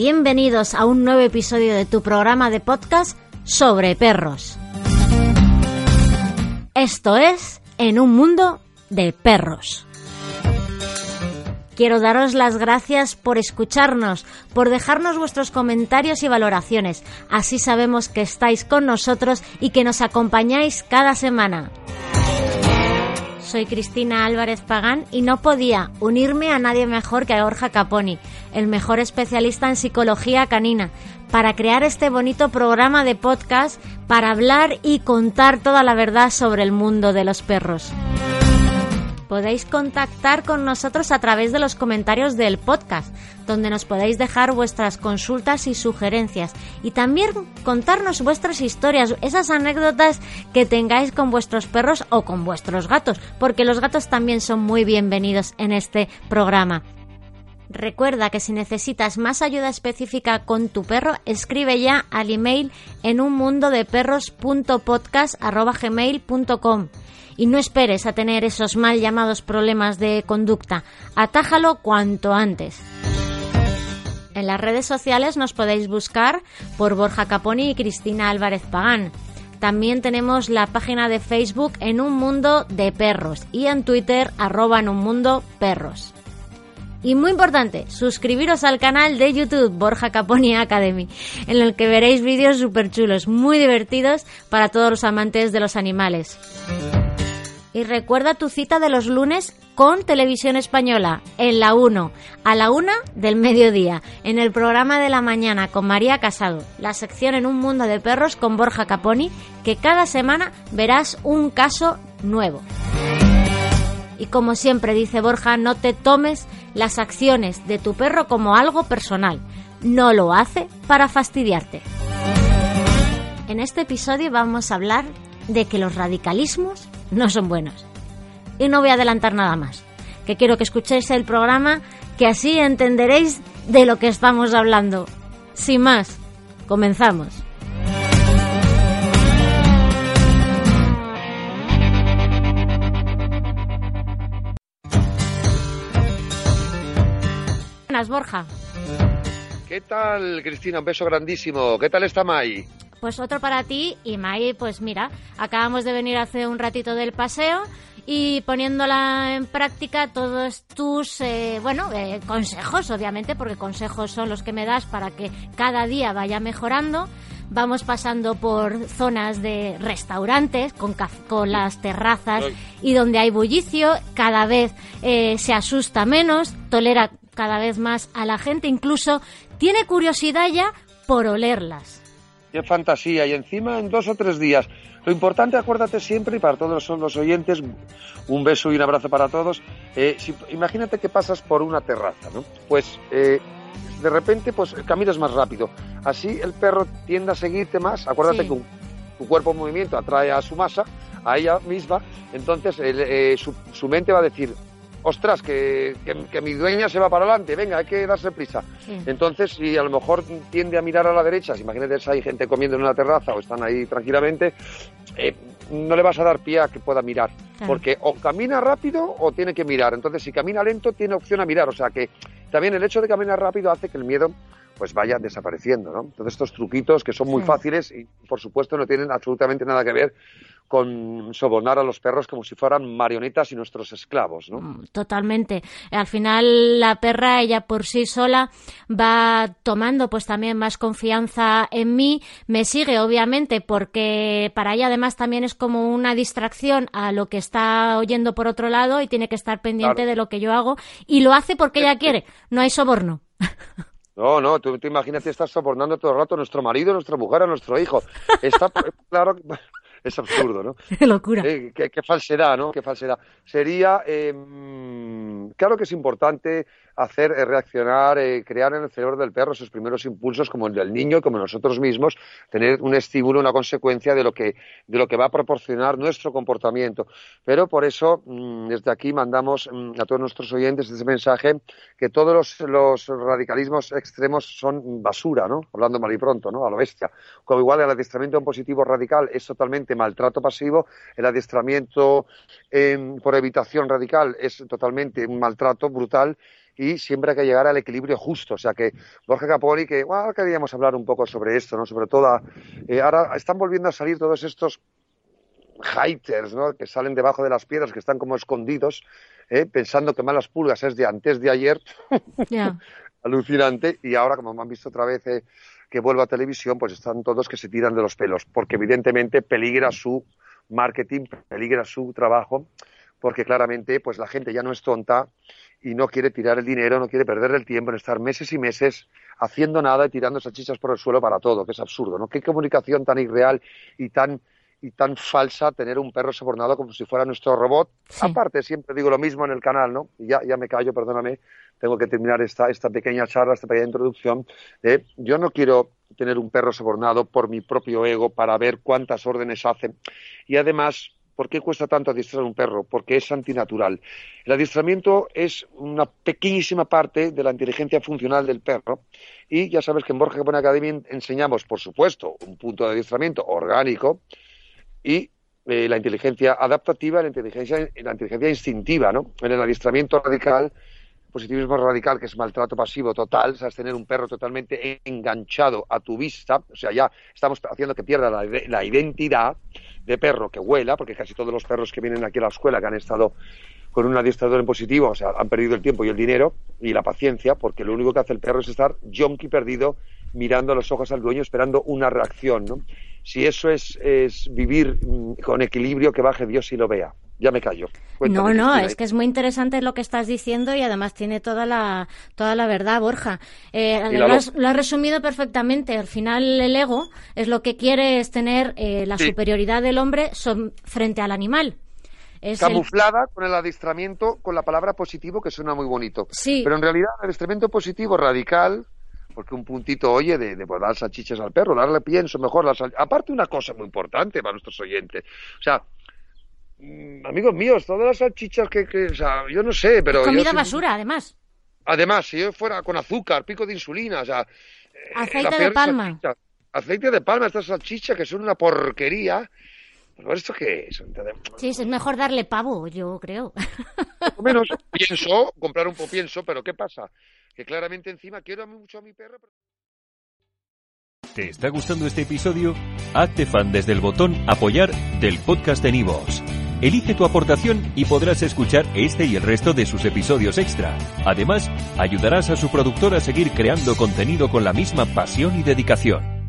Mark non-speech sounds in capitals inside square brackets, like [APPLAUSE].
bienvenidos a un nuevo episodio de tu programa de podcast sobre perros. Esto es En un mundo de perros. Quiero daros las gracias por escucharnos, por dejarnos vuestros comentarios y valoraciones. Así sabemos que estáis con nosotros y que nos acompañáis cada semana. Soy Cristina Álvarez Pagán y no podía unirme a nadie mejor que a Borja Caponi, el mejor especialista en psicología canina, para crear este bonito programa de podcast para hablar y contar toda la verdad sobre el mundo de los perros podéis contactar con nosotros a través de los comentarios del podcast, donde nos podéis dejar vuestras consultas y sugerencias y también contarnos vuestras historias, esas anécdotas que tengáis con vuestros perros o con vuestros gatos, porque los gatos también son muy bienvenidos en este programa. Recuerda que si necesitas más ayuda específica con tu perro, escribe ya al email en un mundo de y no esperes a tener esos mal llamados problemas de conducta. Atájalo cuanto antes. En las redes sociales nos podéis buscar por Borja Caponi y Cristina Álvarez Pagán. También tenemos la página de Facebook En un Mundo de Perros y en Twitter arroba en un mundo perros. Y muy importante, suscribiros al canal de YouTube Borja Caponi Academy, en el que veréis vídeos súper chulos, muy divertidos para todos los amantes de los animales. Y recuerda tu cita de los lunes con Televisión Española, en la 1, a la 1 del mediodía, en el programa de la mañana con María Casado, la sección en un mundo de perros con Borja Caponi, que cada semana verás un caso nuevo. Y como siempre dice Borja, no te tomes las acciones de tu perro como algo personal. No lo hace para fastidiarte. En este episodio vamos a hablar de que los radicalismos no son buenos. Y no voy a adelantar nada más, que quiero que escuchéis el programa, que así entenderéis de lo que estamos hablando. Sin más, comenzamos. Buenas, Borja. ¿Qué tal, Cristina? Un beso grandísimo. ¿Qué tal está Mai? Pues otro para ti y Mai, pues mira, acabamos de venir hace un ratito del paseo y poniéndola en práctica todos tus, eh, bueno, eh, consejos, obviamente, porque consejos son los que me das para que cada día vaya mejorando. Vamos pasando por zonas de restaurantes con, con las terrazas y donde hay bullicio, cada vez eh, se asusta menos, tolera cada vez más a la gente, incluso tiene curiosidad ya por olerlas. Qué fantasía. Y encima en dos o tres días. Lo importante, acuérdate siempre, y para todos los oyentes, un beso y un abrazo para todos. Eh, imagínate que pasas por una terraza, ¿no? Pues eh, de repente pues caminas más rápido. Así el perro tiende a seguirte más. Acuérdate que tu cuerpo en movimiento atrae a su masa, a ella misma. Entonces eh, su, su mente va a decir, ostras, que, que, mi dueña se va para adelante, venga, hay que darse prisa. Entonces, si a lo mejor tiende a mirar a la derecha, si imagínate si hay gente comiendo en una terraza o están ahí tranquilamente, eh, no le vas a dar pie a que pueda mirar, porque o camina rápido o tiene que mirar. Entonces, si camina lento, tiene opción a mirar. O sea que también el hecho de caminar rápido hace que el miedo pues vaya desapareciendo, ¿no? Todos estos truquitos que son muy fáciles y, por supuesto, no tienen absolutamente nada que ver con sobornar a los perros como si fueran marionetas y nuestros esclavos, ¿no? Mm, totalmente. Al final la perra ella por sí sola va tomando pues también más confianza en mí, me sigue obviamente porque para ella además también es como una distracción a lo que está oyendo por otro lado y tiene que estar pendiente de lo que yo hago y lo hace porque ella quiere, no hay soborno. No, no, tú, imagínate estar sobornando todo el rato a nuestro marido, a nuestra mujer, a nuestro hijo. Está [LAUGHS] claro, es absurdo, ¿no? [LAUGHS] Qué locura. Eh, qué, falsedad, ¿no? Qué falsedad. Sería, eh, claro que es importante hacer eh, reaccionar, eh, crear en el cerebro del perro esos primeros impulsos como el del niño y como nosotros mismos, tener un estímulo, una consecuencia de lo que, de lo que va a proporcionar nuestro comportamiento. Pero por eso, mm, desde aquí mandamos mm, a todos nuestros oyentes ese mensaje que todos los, los, radicalismos extremos son basura, ¿no? Hablando mal y pronto, ¿no? A lo bestia. Como igual el adiestramiento en positivo radical es totalmente maltrato pasivo, el adiestramiento por evitación radical es totalmente un maltrato brutal y siempre hay que llegar al equilibrio justo. O sea que Borja Caponi, que bueno, queríamos hablar un poco sobre esto, ¿no? Sobre todo, eh, ahora están volviendo a salir todos estos haters, ¿no? Que salen debajo de las piedras, que están como escondidos, ¿eh? pensando que malas pulgas es de antes de ayer. [LAUGHS] Alucinante. Y ahora, como me han visto otra vez eh, que vuelvo a televisión, pues están todos que se tiran de los pelos, porque evidentemente peligra su marketing, peligra su trabajo, porque claramente pues la gente ya no es tonta y no quiere tirar el dinero, no quiere perder el tiempo en estar meses y meses haciendo nada y tirando salchichas por el suelo para todo, que es absurdo, ¿no? Qué comunicación tan irreal y tan y tan falsa tener un perro sobornado como si fuera nuestro robot. Aparte, siempre digo lo mismo en el canal, ¿no? Y ya, ya me callo, perdóname, tengo que terminar esta, esta pequeña charla, esta pequeña introducción. Eh, yo no quiero tener un perro sobornado por mi propio ego para ver cuántas órdenes hace. Y además, ¿Por qué cuesta tanto adiestrar un perro? Porque es antinatural. El adiestramiento es una pequeñísima parte de la inteligencia funcional del perro y ya sabes que en Borja Capone Academy enseñamos, por supuesto, un punto de adiestramiento orgánico y eh, la inteligencia adaptativa, la inteligencia, la inteligencia instintiva, ¿no? En el adiestramiento radical positivismo radical, que es maltrato pasivo total, es tener un perro totalmente enganchado a tu vista, o sea, ya estamos haciendo que pierda la, identidad de perro que huela, porque casi todos los perros que vienen aquí a la escuela, que han estado con un adiestrador en positivo, o sea, han perdido el tiempo y el dinero y la paciencia, porque lo único que hace el perro es estar yonki perdido, mirando a los ojos al dueño, esperando una reacción, ¿no? Si eso es, es vivir mm, con equilibrio, que baje Dios y lo vea ya me callo. no, no, es que es muy interesante lo que estás diciendo y además tiene toda la, toda la verdad, Borja. Eh, lo, has, resumido perfectamente. Al final el ego es lo que quiere es tener eh, la superioridad del hombre frente al animal. Es Camuflada con el adiestramiento, con la palabra positivo, que suena muy bonito. Sí. Pero en realidad el adiestramiento positivo radical, porque un puntito, oye, de, de dar salchichas al perro, darle pienso mejor. Aparte una cosa muy importante para nuestros oyentes. O sea, Mm, amigos míos, todas las salchichas que, o sea, yo no sé, pero... Comida basura, además. Además, si yo fuera con azúcar, pico de insulina, o sea... Eh, aceite de palma. aceite de palma, estas salchichas que son una porquería. ¿Por esto qué es? Sí, es mejor darle pavo, yo creo. Por menos [LAUGHS] pienso, comprar un poco pienso, pero ¿qué pasa? Que claramente encima quiero mucho a mi perro... ¿Te está gustando este episodio? Hazte fan desde el botón apoyar del podcast de Nivos. Elige tu aportación y podrás escuchar este y el resto de sus episodios extra. Además, ayudarás a su productor a seguir creando contenido con la misma pasión y dedicación.